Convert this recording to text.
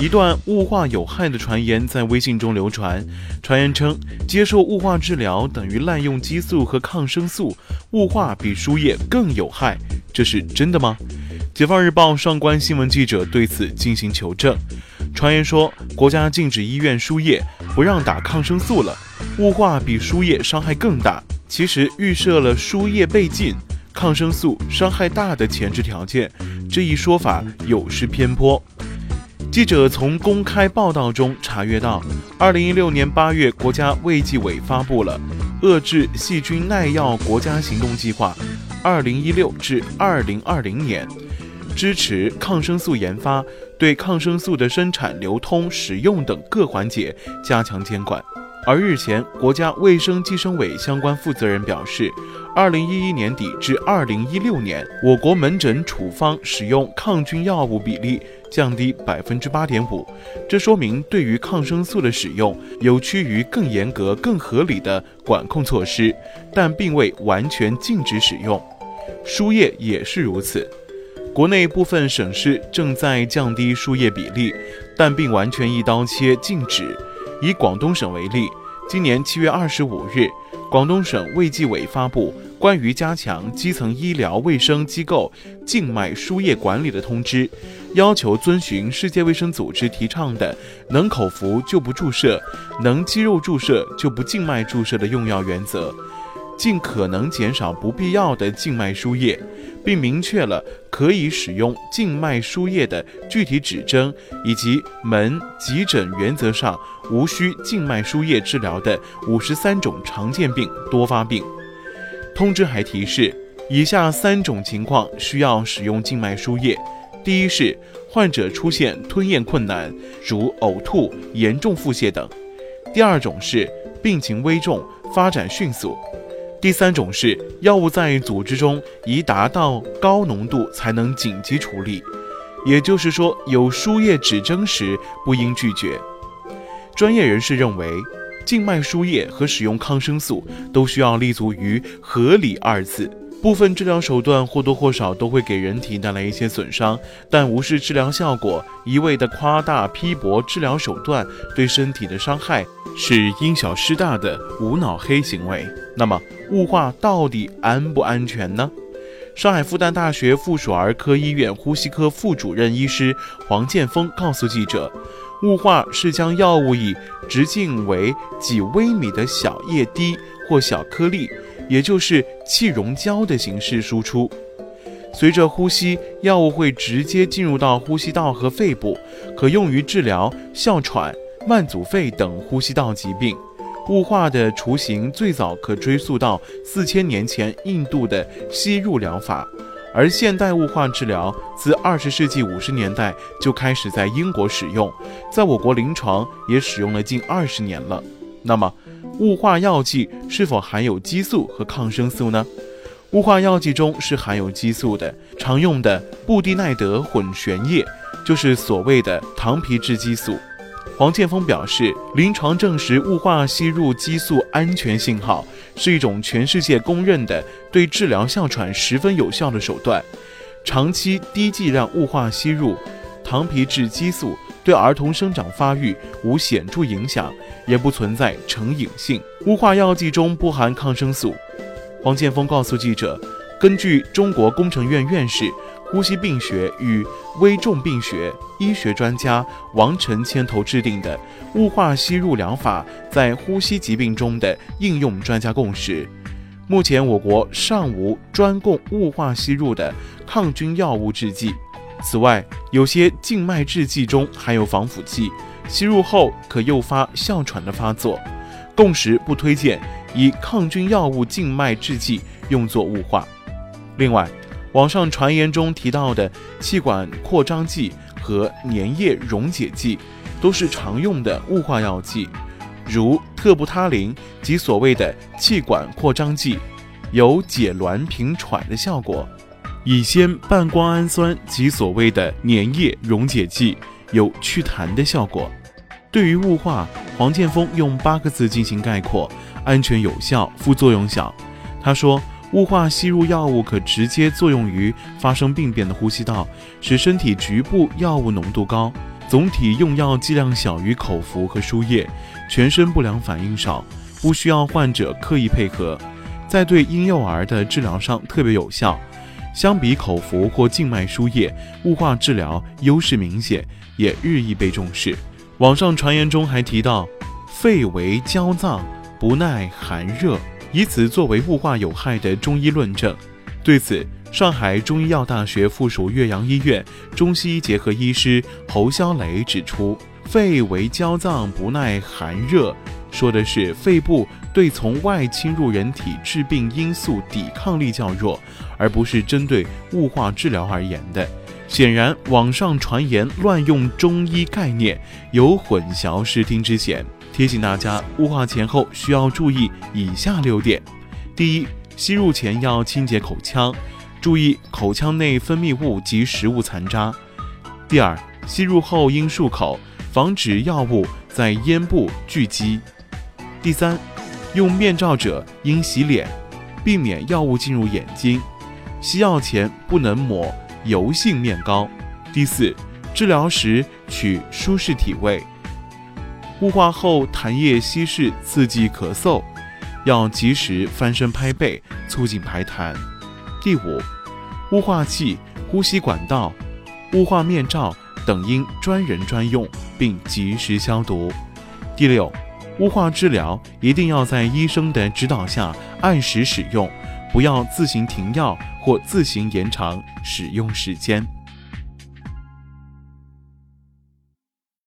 一段雾化有害的传言在微信中流传，传言称接受雾化治疗等于滥用激素和抗生素，雾化比输液更有害，这是真的吗？解放日报上官新闻记者对此进行求证，传言说国家禁止医院输液，不让打抗生素了，雾化比输液伤害更大。其实预设了输液被禁、抗生素伤害大的前置条件，这一说法有失偏颇。记者从公开报道中查阅到，二零一六年八月，国家卫计委发布了《遏制细菌耐药国家行动计划（二零一六至二零二零年）》，支持抗生素研发，对抗生素的生产、流通、使用等各环节加强监管。而日前，国家卫生计生委相关负责人表示，二零一一年底至二零一六年，我国门诊处方使用抗菌药物比例降低百分之八点五，这说明对于抗生素的使用有趋于更严格、更合理的管控措施，但并未完全禁止使用。输液也是如此，国内部分省市正在降低输液比例，但并完全一刀切禁止。以广东省为例，今年七月二十五日，广东省卫计委发布关于加强基层医疗卫生机构静脉输液管理的通知，要求遵循世界卫生组织提倡的“能口服就不注射，能肌肉注射就不静脉注射”的用药原则。尽可能减少不必要的静脉输液，并明确了可以使用静脉输液的具体指征，以及门急诊原则上无需静脉输液治疗的五十三种常见病多发病。通知还提示，以下三种情况需要使用静脉输液：第一是患者出现吞咽困难，如呕吐、严重腹泻等；第二种是病情危重、发展迅速。第三种是药物在组织中已达到高浓度才能紧急处理，也就是说，有输液指征时不应拒绝。专业人士认为，静脉输液和使用抗生素都需要立足于“合理”二字。部分治疗手段或多或少都会给人体带来一些损伤，但无视治疗效果，一味的夸大批驳治疗手段对身体的伤害，是因小失大的无脑黑行为。那么，雾化到底安不安全呢？上海复旦大学附属儿科医院呼吸科副主任医师黄建峰告诉记者，雾化是将药物以直径为几微米的小液滴或小颗粒。也就是气溶胶的形式输出，随着呼吸，药物会直接进入到呼吸道和肺部，可用于治疗哮喘、慢阻肺等呼吸道疾病。雾化的雏形最早可追溯到四千年前印度的吸入疗法，而现代雾化治疗自二十世纪五十年代就开始在英国使用，在我国临床也使用了近二十年了。那么，雾化药剂是否含有激素和抗生素呢？雾化药剂中是含有激素的，常用的布地奈德混悬液就是所谓的糖皮质激素。黄建峰表示，临床证实雾化吸入激素安全信号，是一种全世界公认的对治疗哮喘十分有效的手段。长期低剂量雾化吸入糖皮质激素。对儿童生长发育无显著影响，也不存在成瘾性。雾化药剂中不含抗生素。黄建峰告诉记者，根据中国工程院院士、呼吸病学与危重病学医学专家王晨牵头制定的雾化吸入疗法在呼吸疾病中的应用专家共识，目前我国尚无专供雾化吸入的抗菌药物制剂。此外，有些静脉制剂中含有防腐剂，吸入后可诱发哮喘的发作。共识不推荐以抗菌药物静脉制剂用作雾化。另外，网上传言中提到的气管扩张剂和粘液溶解剂，都是常用的雾化药剂。如特布他林及所谓的气管扩张剂，有解挛平喘的效果；乙酰半胱氨酸及所谓的粘液溶解剂，有祛痰的效果。对于雾化，黄建峰用八个字进行概括：安全有效，副作用小。他说。雾化吸入药物可直接作用于发生病变的呼吸道，使身体局部药物浓度高，总体用药剂量小于口服和输液，全身不良反应少，不需要患者刻意配合，在对婴幼儿的治疗上特别有效。相比口服或静脉输液，雾化治疗优势明显，也日益被重视。网上传言中还提到，肺为焦脏，不耐寒热。以此作为雾化有害的中医论证。对此，上海中医药大学附属岳阳医院中西医结合医师侯肖雷指出：“肺为焦脏，不耐寒热，说的是肺部对从外侵入人体致病因素抵抗力较弱，而不是针对雾化治疗而言的。”显然，网上传言乱用中医概念，有混淆视听之嫌。提醒大家，雾化前后需要注意以下六点：第一，吸入前要清洁口腔，注意口腔内分泌物及食物残渣；第二，吸入后应漱口，防止药物在咽部聚集；第三，用面罩者应洗脸，避免药物进入眼睛；吸药前不能抹油性面膏；第四，治疗时取舒适体位。雾化后痰液稀释，刺激咳嗽，要及时翻身拍背，促进排痰。第五，雾化器、呼吸管道、雾化面罩等应专人专用，并及时消毒。第六，雾化治疗一定要在医生的指导下按时使用，不要自行停药或自行延长使用时间。